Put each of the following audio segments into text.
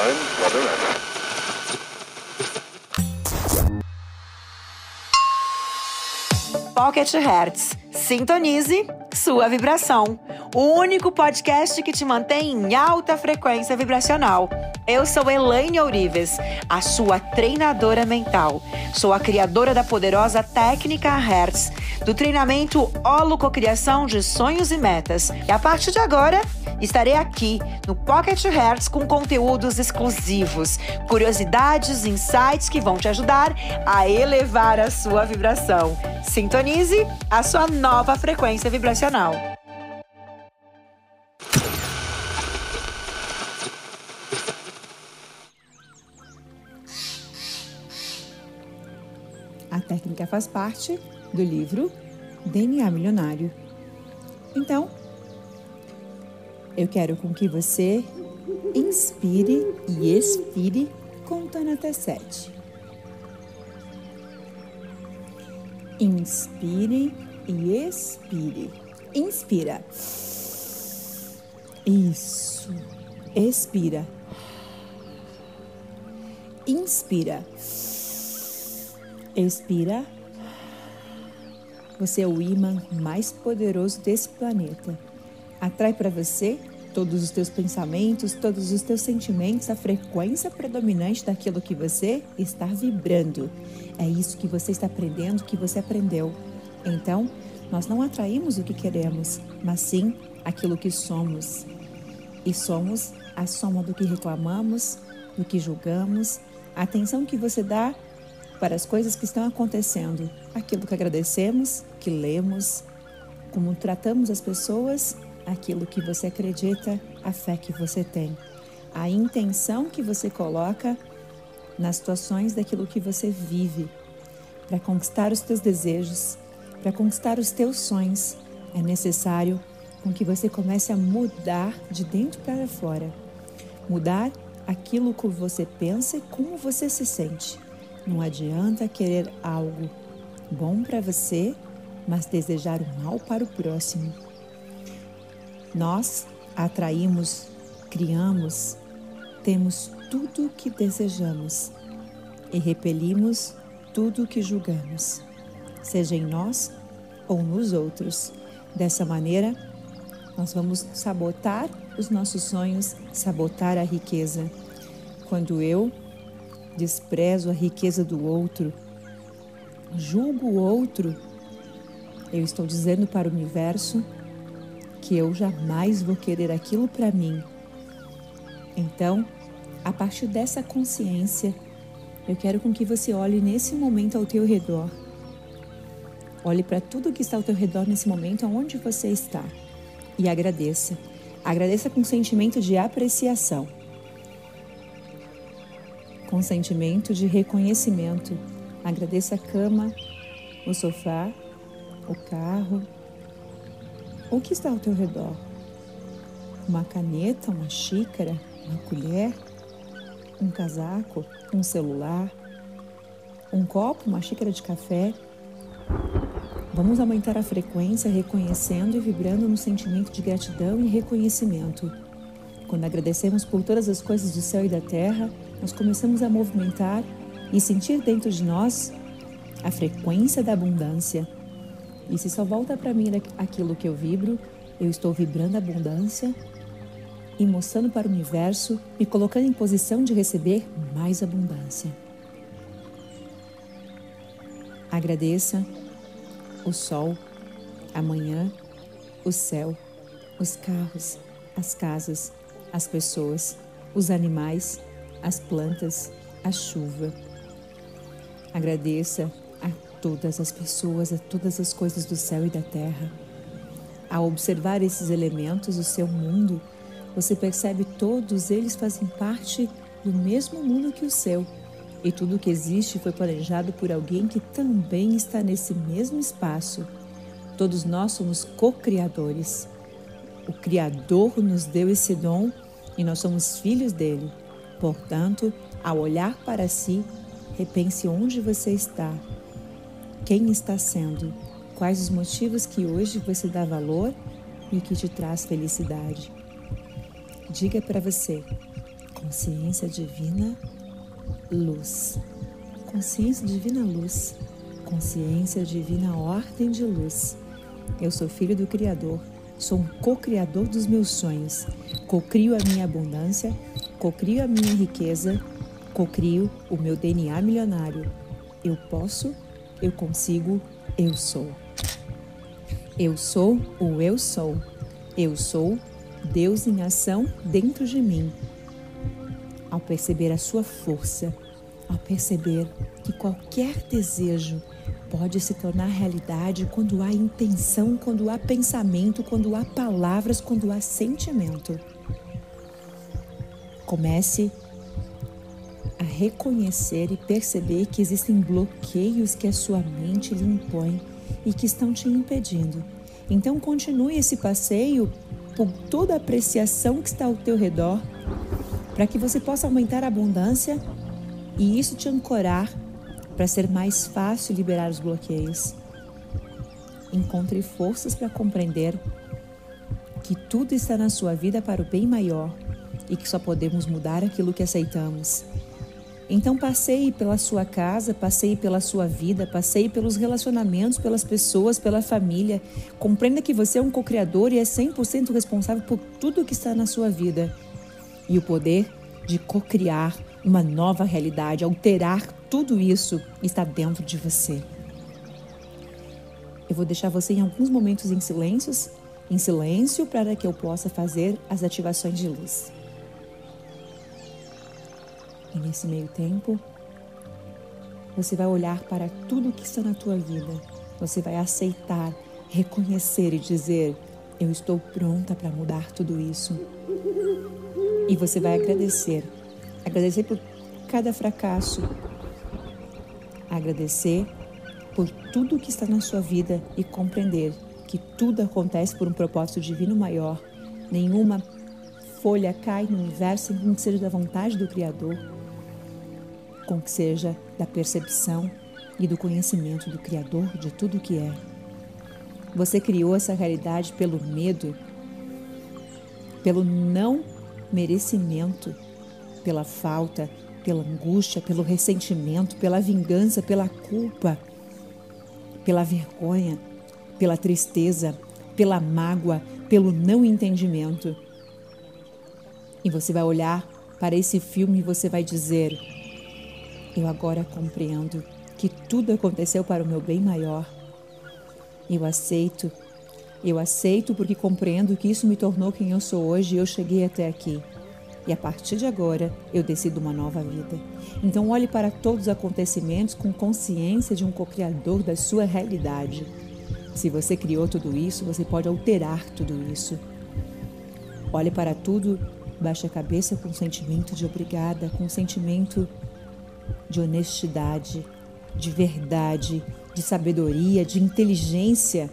time weather and Pocket Hertz. Sintonize sua vibração. O único podcast que te mantém em alta frequência vibracional. Eu sou Elaine Ourives, a sua treinadora mental. Sou a criadora da poderosa técnica Hertz, do treinamento Holococriação de Sonhos e Metas. E a partir de agora, estarei aqui no Pocket Hertz com conteúdos exclusivos, curiosidades, insights que vão te ajudar a elevar a sua vibração. Sintonize a sua nova frequência vibracional. Técnica faz parte do livro DNA Milionário. Então, eu quero com que você inspire e expire contando até sete. Inspire e expire. Inspira. Isso. Expira. Inspira. Expira. Você é o imã mais poderoso desse planeta. Atrai para você todos os teus pensamentos, todos os teus sentimentos, a frequência predominante daquilo que você está vibrando. É isso que você está aprendendo, que você aprendeu. Então, nós não atraímos o que queremos, mas sim aquilo que somos. E somos a soma do que reclamamos, do que julgamos, a atenção que você dá para as coisas que estão acontecendo, aquilo que agradecemos, que lemos, como tratamos as pessoas, aquilo que você acredita, a fé que você tem, a intenção que você coloca nas situações daquilo que você vive para conquistar os teus desejos, para conquistar os teus sonhos, é necessário com que você comece a mudar de dentro para fora. Mudar aquilo que você pensa e como você se sente. Não adianta querer algo bom para você, mas desejar o mal para o próximo. Nós atraímos, criamos, temos tudo o que desejamos e repelimos tudo o que julgamos, seja em nós ou nos outros. Dessa maneira, nós vamos sabotar os nossos sonhos, sabotar a riqueza. Quando eu desprezo a riqueza do outro, julgo o outro, eu estou dizendo para o universo que eu jamais vou querer aquilo para mim. Então, a partir dessa consciência, eu quero com que você olhe nesse momento ao teu redor. Olhe para tudo que está ao teu redor nesse momento, aonde você está, e agradeça. Agradeça com sentimento de apreciação, com sentimento de reconhecimento. Agradeça a cama, o sofá, o carro, o que está ao teu redor. Uma caneta, uma xícara, uma colher, um casaco, um celular, um copo, uma xícara de café. Vamos aumentar a frequência reconhecendo e vibrando no sentimento de gratidão e reconhecimento. Quando agradecemos por todas as coisas do céu e da terra, nós começamos a movimentar e sentir dentro de nós a frequência da abundância. E se só volta para mim aquilo que eu vibro, eu estou vibrando abundância e mostrando para o universo, me colocando em posição de receber mais abundância. Agradeça o sol, a manhã, o céu, os carros, as casas, as pessoas, os animais, as plantas, a chuva. Agradeça a todas as pessoas, a todas as coisas do céu e da terra. Ao observar esses elementos, o seu mundo, você percebe todos eles fazem parte do mesmo mundo que o seu. E tudo que existe foi planejado por alguém que também está nesse mesmo espaço. Todos nós somos co-criadores. O Criador nos deu esse dom e nós somos filhos dele. Portanto, ao olhar para si, repense onde você está, quem está sendo, quais os motivos que hoje você dá valor e que te traz felicidade. Diga para você Consciência divina, luz. Consciência divina, luz. Consciência divina, ordem de luz. Eu sou filho do Criador, sou um co-criador dos meus sonhos. Co-crio a minha abundância, co-crio a minha riqueza, co-crio o meu DNA milionário. Eu posso, eu consigo, eu sou. Eu sou o eu sou. Eu sou Deus em ação dentro de mim. Ao perceber a sua força, ao perceber que qualquer desejo pode se tornar realidade quando há intenção, quando há pensamento, quando há palavras, quando há sentimento. Comece a reconhecer e perceber que existem bloqueios que a sua mente lhe impõe e que estão te impedindo. Então continue esse passeio por toda a apreciação que está ao teu redor, para que você possa aumentar a abundância e isso te ancorar para ser mais fácil liberar os bloqueios. Encontre forças para compreender que tudo está na sua vida para o bem maior e que só podemos mudar aquilo que aceitamos. Então passeie pela sua casa, passeie pela sua vida, passeie pelos relacionamentos, pelas pessoas, pela família. Compreenda que você é um co-criador e é 100% responsável por tudo que está na sua vida. E o poder de co-criar uma nova realidade, alterar tudo isso está dentro de você. Eu vou deixar você em alguns momentos em silêncios, em silêncio para que eu possa fazer as ativações de luz. E nesse meio tempo, você vai olhar para tudo que está na tua vida. Você vai aceitar, reconhecer e dizer: Eu estou pronta para mudar tudo isso. E você vai agradecer. Agradecer por cada fracasso. Agradecer por tudo que está na sua vida e compreender que tudo acontece por um propósito divino maior. Nenhuma folha cai no universo sem que seja da vontade do Criador com que seja da percepção e do conhecimento do Criador de tudo o que é. Você criou essa realidade pelo medo, pelo não merecimento, pela falta, pela angústia, pelo ressentimento, pela vingança, pela culpa, pela vergonha, pela tristeza, pela mágoa, pelo não entendimento. E você vai olhar para esse filme e você vai dizer: eu agora compreendo que tudo aconteceu para o meu bem maior. Eu aceito. Eu aceito porque compreendo que isso me tornou quem eu sou hoje e eu cheguei até aqui. E a partir de agora, eu decido uma nova vida. Então, olhe para todos os acontecimentos com consciência de um co-criador da sua realidade. Se você criou tudo isso, você pode alterar tudo isso. Olhe para tudo, baixe a cabeça com sentimento de obrigada, com sentimento de honestidade, de verdade, de sabedoria, de inteligência,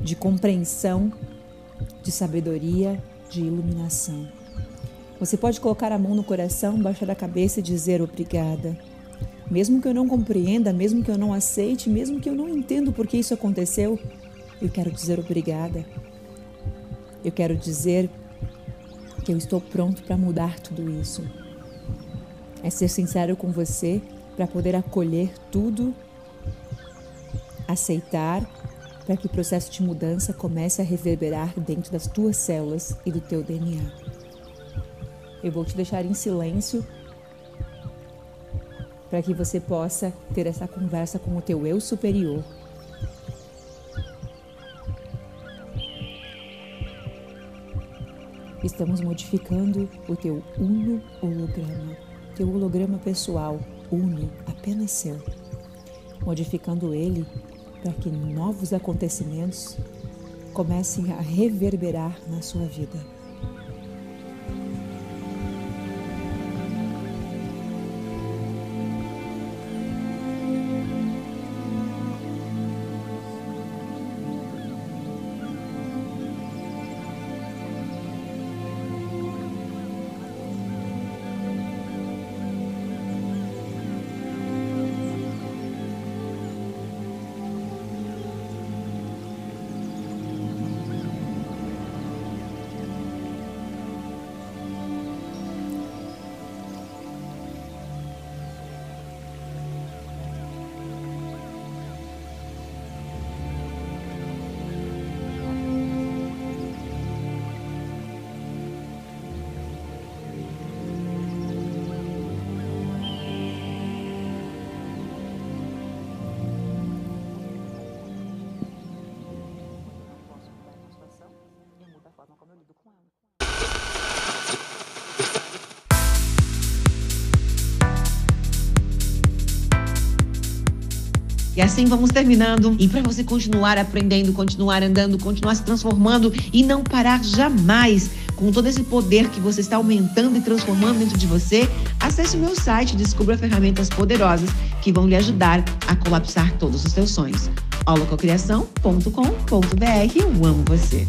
de compreensão, de sabedoria, de iluminação. Você pode colocar a mão no coração, baixar a cabeça e dizer obrigada. Mesmo que eu não compreenda, mesmo que eu não aceite, mesmo que eu não entenda por que isso aconteceu, eu quero dizer obrigada. Eu quero dizer que eu estou pronto para mudar tudo isso é ser sincero com você para poder acolher tudo, aceitar, para que o processo de mudança comece a reverberar dentro das tuas células e do teu DNA. Eu vou te deixar em silêncio para que você possa ter essa conversa com o teu eu superior. Estamos modificando o teu uno holograma teu holograma pessoal une apenas seu, modificando ele para que novos acontecimentos comecem a reverberar na sua vida. Assim vamos terminando. E para você continuar aprendendo, continuar andando, continuar se transformando e não parar jamais com todo esse poder que você está aumentando e transformando dentro de você, acesse o meu site, descubra ferramentas poderosas que vão lhe ajudar a colapsar todos os seus sonhos. holococriação.com.br Eu amo você.